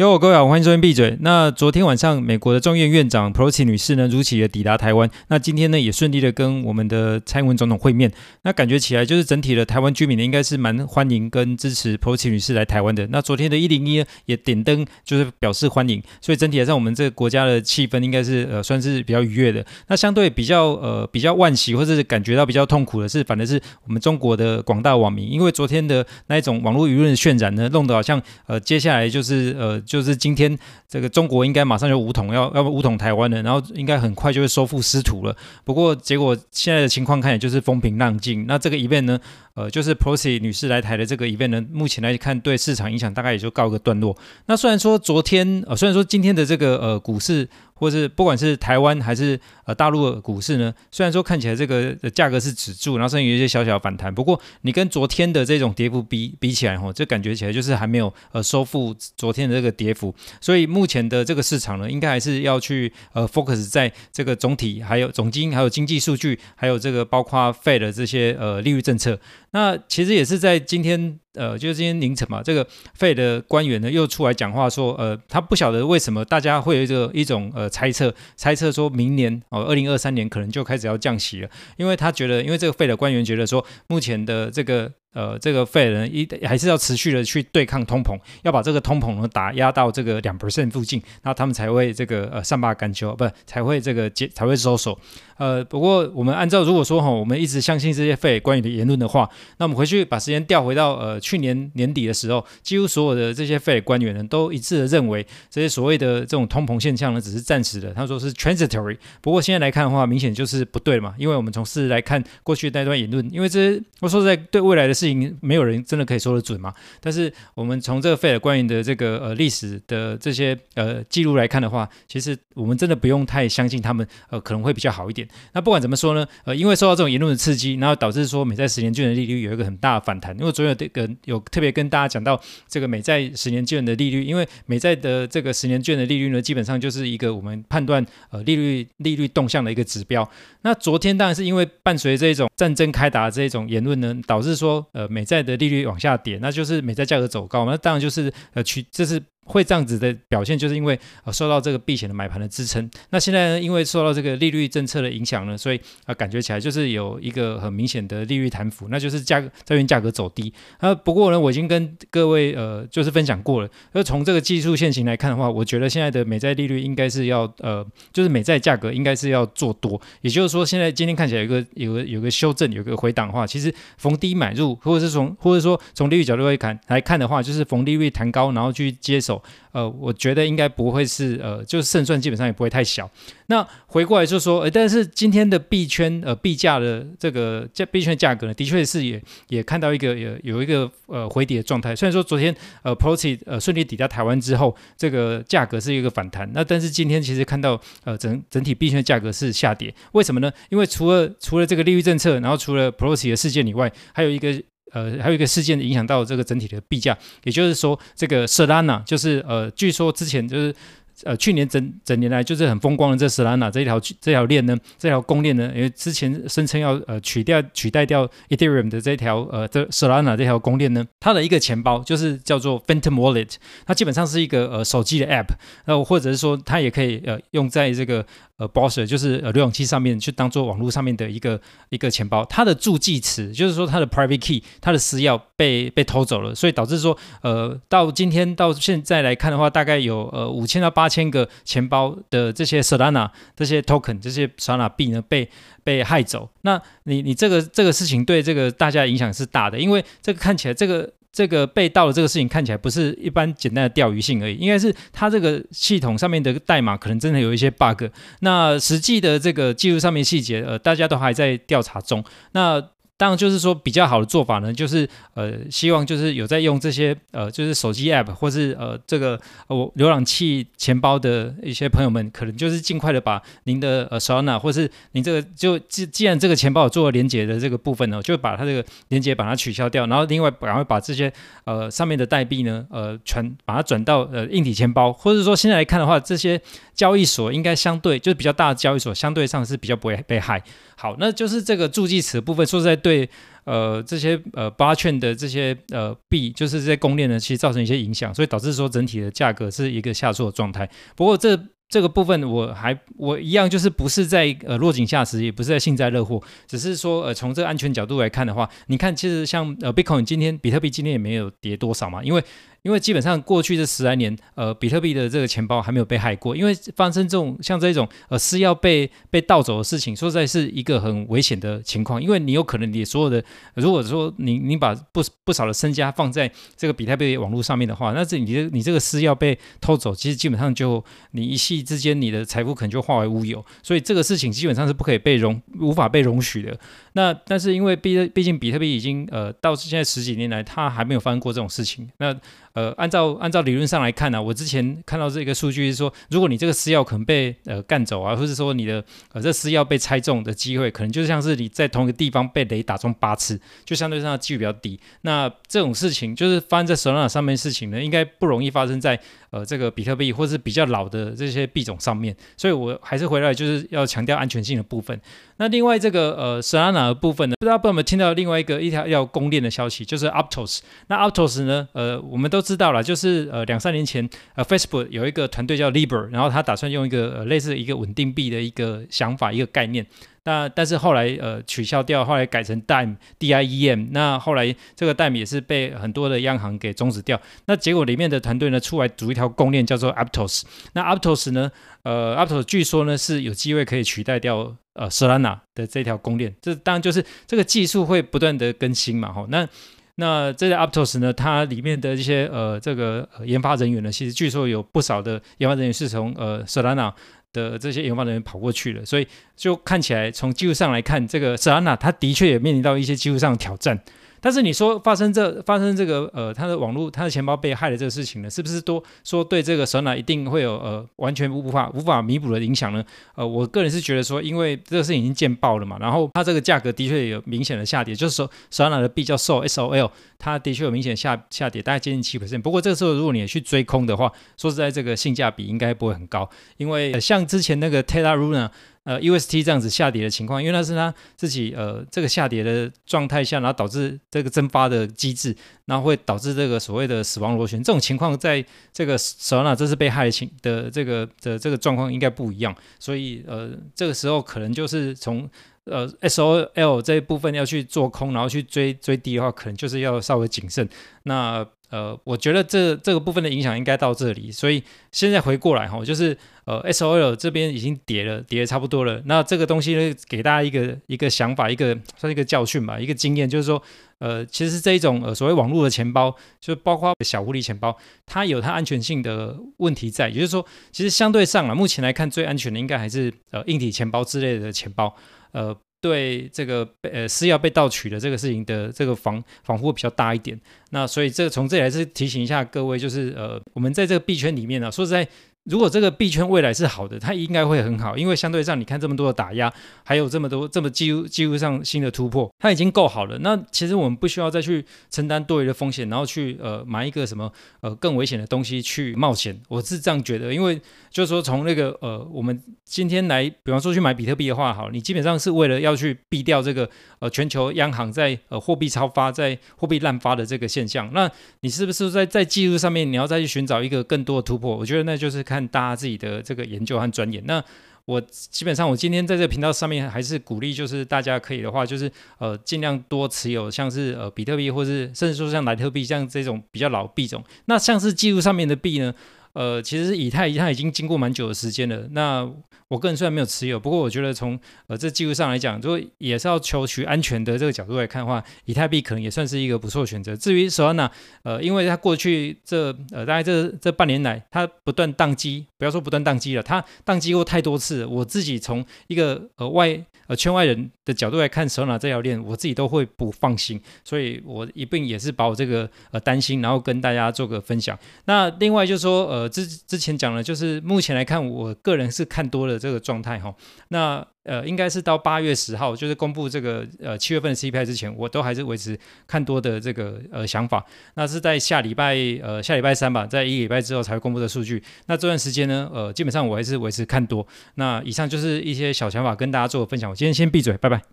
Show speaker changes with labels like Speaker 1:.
Speaker 1: 哟，各位好，欢迎收听闭嘴。那昨天晚上，美国的众院院长 Pelosi 女士呢，如期的抵达台湾。那今天呢，也顺利的跟我们的蔡英文总统会面。那感觉起来，就是整体的台湾居民呢，应该是蛮欢迎跟支持 Pelosi 女士来台湾的。那昨天的一零一，也点灯，就是表示欢迎。所以整体来上，我们这个国家的气氛应该是呃，算是比较愉悦的。那相对比较呃，比较惋惜或者是感觉到比较痛苦的是，反而是我们中国的广大网民，因为昨天的那一种网络舆论渲染呢，弄得好像呃，接下来就是呃。就是今天，这个中国应该马上就武统，要要不武统台湾了，然后应该很快就会收复失土了。不过结果现在的情况看也就是风平浪静。那这个 event 呢，呃，就是 Pelosi 女士来台的这个 event 呢，目前来看对市场影响大概也就告一个段落。那虽然说昨天，呃，虽然说今天的这个呃股市。或是不管是台湾还是呃大陆的股市呢，虽然说看起来这个价格是止住，然后甚至有一些小小的反弹，不过你跟昨天的这种跌幅比比起来，吼，就感觉起来就是还没有呃收复昨天的这个跌幅，所以目前的这个市场呢，应该还是要去呃 focus 在这个总体还有总经还有经济数据，还有这个包括 Fed 的这些呃利率政策。那其实也是在今天，呃，就是今天凌晨嘛，这个 Fed 的官员呢又出来讲话说，呃，他不晓得为什么大家会有一个一种呃猜测，猜测说明年哦，二零二三年可能就开始要降息了，因为他觉得，因为这个 Fed 的官员觉得说，目前的这个。呃，这个 Fed 呢，一还是要持续的去对抗通膨，要把这个通膨呢打压到这个两 percent 附近，那他们才会这个呃善罢甘休，不才会这个结才会收手。呃，不过我们按照如果说哈，我们一直相信这些 Fed 官员的言论的话，那我们回去把时间调回到呃去年年底的时候，几乎所有的这些 Fed 官员呢都一致的认为，这些所谓的这种通膨现象呢只是暂时的，他说是 transitory。不过现在来看的话，明显就是不对嘛，因为我们从事来看过去那段言论，因为这我说实在对未来的。事情没有人真的可以说得准嘛？但是我们从这个费尔官员的这个呃历史的这些呃记录来看的话，其实我们真的不用太相信他们，呃可能会比较好一点。那不管怎么说呢，呃因为受到这种言论的刺激，然后导致说美债十年券的利率有一个很大的反弹。因为昨天有这个有特别跟大家讲到这个美债十年券的利率，因为美债的这个十年券的利率呢，基本上就是一个我们判断呃利率利率动向的一个指标。那昨天当然是因为伴随这种战争开打的这种言论呢，导致说。呃，美债的利率往下跌，那就是美债价格走高，那当然就是呃，去这是。会这样子的表现，就是因为呃受到这个避险的买盘的支撑。那现在呢，因为受到这个利率政策的影响呢，所以啊、感觉起来就是有一个很明显的利率弹幅，那就是价格债券价格走低。啊，不过呢，我已经跟各位呃就是分享过了。而从这个技术线型来看的话，我觉得现在的美债利率应该是要呃，就是美债价格应该是要做多。也就是说，现在今天看起来有个有个有个修正，有个回档的话，其实逢低买入，或者是从或者说从利率角度来看来看的话，就是逢利率弹高，然后去接手。呃，我觉得应该不会是呃，就是胜算基本上也不会太小。那回过来就说，呃，但是今天的币圈呃币价的这个价币圈价格呢，的确是也也看到一个有有一个呃回跌的状态。虽然说昨天呃 Pelosi 呃顺利抵达台湾之后，这个价格是一个反弹，那但是今天其实看到呃整整体币圈价格是下跌。为什么呢？因为除了除了这个利率政策，然后除了 Pelosi 的事件以外，还有一个。呃，还有一个事件影响到这个整体的币价，也就是说，这个色拉呢就是呃，据说之前就是。呃，去年整整年来就是很风光的这 Solana 这一条这条链呢，这条公链呢，因为之前声称要呃取掉取代掉 Ethereum 的这条呃这 Solana 这条公链呢，它的一个钱包就是叫做 Phantom Wallet，它基本上是一个呃手机的 App，然后或者是说它也可以呃用在这个呃 Browser 就是呃浏览器上面去当做网络上面的一个一个钱包，它的助记词就是说它的 Private Key 它的私钥被被偷走了，所以导致说呃到今天到现在来看的话，大概有呃五千到八。千个钱包的这些 Solana 这些 token 这些 Solana 币呢被被害走，那你你这个这个事情对这个大家影响是大的，因为这个看起来这个这个被盗的这个事情看起来不是一般简单的钓鱼性而已，应该是它这个系统上面的代码可能真的有一些 bug，那实际的这个技术上面细节呃大家都还在调查中，那。当然，就是说比较好的做法呢，就是呃，希望就是有在用这些呃，就是手机 app 或是呃这个我浏览器钱包的一些朋友们，可能就是尽快的把您的呃 s o n a 或是您这个就既既然这个钱包有做了连接的这个部分呢，就把它这个连接把它取消掉，然后另外赶快把这些呃上面的代币呢呃全把它转到呃硬体钱包，或者说现在来看的话，这些交易所应该相对就是比较大的交易所相对上是比较不会被害。好，那就是这个助记词部分，说实在对。对呃这些呃八券的这些呃币，就是这些公链呢，其实造成一些影响，所以导致说整体的价格是一个下挫的状态。不过这这个部分我还我一样就是不是在呃落井下石，也不是在幸灾乐祸，只是说呃从这个安全角度来看的话，你看其实像呃 Bitcoin 今天比特币今天也没有跌多少嘛，因为。因为基本上过去这十来年，呃，比特币的这个钱包还没有被害过。因为发生这种像这种呃私钥被被盗走的事情，说实在是一个很危险的情况。因为你有可能你所有的，如果说你你把不不少的身家放在这个比特币网络上面的话，那这你的你这个私钥被偷走，其实基本上就你一夕之间你的财富可能就化为乌有。所以这个事情基本上是不可以被容无法被容许的。那但是因为毕毕竟比特币已经呃到现在十几年来，它还没有发生过这种事情。那呃，按照按照理论上来看呢、我之前看到这个数据是说，如果你这个私钥可能被呃干走啊，或者说你的呃这私钥被猜中的机会，可能就像是你在同一个地方被雷打中八次，就相对上的几率比较低。那这种事情就是发生在手拿上面事情呢，应该不容易发生在呃这个比特币或是比较老的这些币种上面。所以我还是回来就是要强调安全性的部分。那另外这个呃 Solana 的部分呢，不知道有没有听到另外一个一条要供链的消息，就是 Aptos。那 Aptos 呢，呃，我们都。知道了，就是呃两三年前，呃 Facebook 有一个团队叫 Libra，然后他打算用一个呃类似一个稳定币的一个想法一个概念，那但是后来呃取消掉，后来改成 Dime D I E M，那后来这个 Dime 也是被很多的央行给终止掉，那结果里面的团队呢出来组一条公链叫做 Aptos，那 Aptos 呢，呃 Aptos 据说呢是有机会可以取代掉呃 Solana 的这条公链，这当然就是这个技术会不断的更新嘛，吼。那。那这个 Aptos 呢，它里面的一些呃这个研发人员呢，其实据说有不少的研发人员是从呃 Solana 的这些研发人员跑过去了，所以就看起来从技术上来看，这个 Solana 它的确也面临到一些技术上的挑战。但是你说发生这发生这个呃，他的网络他的钱包被害的这个事情呢，是不是多说对这个 Solana 一定会有呃完全无法无法弥补的影响呢？呃，我个人是觉得说，因为这个事情已经见报了嘛，然后它这个价格的确有明显的下跌，就是说 Solana 的币叫 Sol S O L，它的确有明显下下跌，大概接近七 percent。不过这个时候如果你去追空的话，说实在这个性价比应该不会很高，因为、像之前那个 Terra Luna。呃，UST 这样子下跌的情况，因为那是他自己呃这个下跌的状态下，然后导致这个蒸发的机制，然后会导致这个所谓的死亡螺旋这种情况，在这个 Solana 这是被害的情的这个的这个状况应该不一样，所以呃这个时候可能就是从呃 SOL 这一部分要去做空，然后去追追低的话，可能就是要稍微谨慎。那呃，我觉得这这个部分的影响应该到这里，所以现在回过来哈，就是呃，SOL 这边已经跌了，跌的差不多了。那这个东西呢，给大家一个一个想法，一个算是一个教训吧，一个经验，就是说，呃，其实这一种呃所谓网络的钱包，就包括小狐狸钱包，它有它安全性的问题在，也就是说，其实相对上啊，目前来看最安全的应该还是呃硬体钱包之类的钱包，呃。对这个呃私钥被盗取的这个事情的这个防防护比较大一点，那所以这从这里还是提醒一下各位，就是呃我们在这个币圈里面呢、说实在。如果这个币圈未来是好的，它应该会很好，因为相对上你看这么多的打压，还有这么多这么技术技术上新的突破，它已经够好了。那其实我们不需要再去承担多余的风险，然后去呃买一个什么呃更危险的东西去冒险。我是这样觉得，因为就是说从那个呃我们今天来，比方说去买比特币的话，好，你基本上是为了要去避掉这个呃全球央行在呃货币超发、在货币滥发的这个现象。那你是不是在在技术上面你要再去寻找一个更多的突破？我觉得那就是。看大家自己的这个研究和钻研。那我基本上，我今天在这个频道上面还是鼓励，就是大家可以的话，就是呃尽量多持有，像是呃比特币，或是甚至说像莱特币，像这种比较老币种。那像是技术上面的币呢？呃，其实以太它已经经过蛮久的时间了。那我个人虽然没有持有，不过我觉得从呃这技术上来讲，如果也是要求取安全的这个角度来看的话，以太币可能也算是一个不错的选择。至于 Solana，呃，因为它过去这呃大概这这半年来，它不断宕机，不要说不断宕机了，它宕机过太多次。我自己从一个呃外呃圈外人的角度来看，Solana 这条链，我自己都会不放心，所以我一并也是把我这个呃担心，然后跟大家做个分享。那另外就是说呃。呃，之之前讲了，就是目前来看，我个人是看多了这个状态哈。那呃，应该是到八月十号，就是公布这个呃七月份的 CPI 之前，我都还是维持看多的这个呃想法。那是在下礼拜呃下礼拜三吧，在一礼拜之后才会公布的数据。那这段时间呢，呃，基本上我还是维持看多。那以上就是一些小想法跟大家做个分享。我今天先闭嘴，拜拜。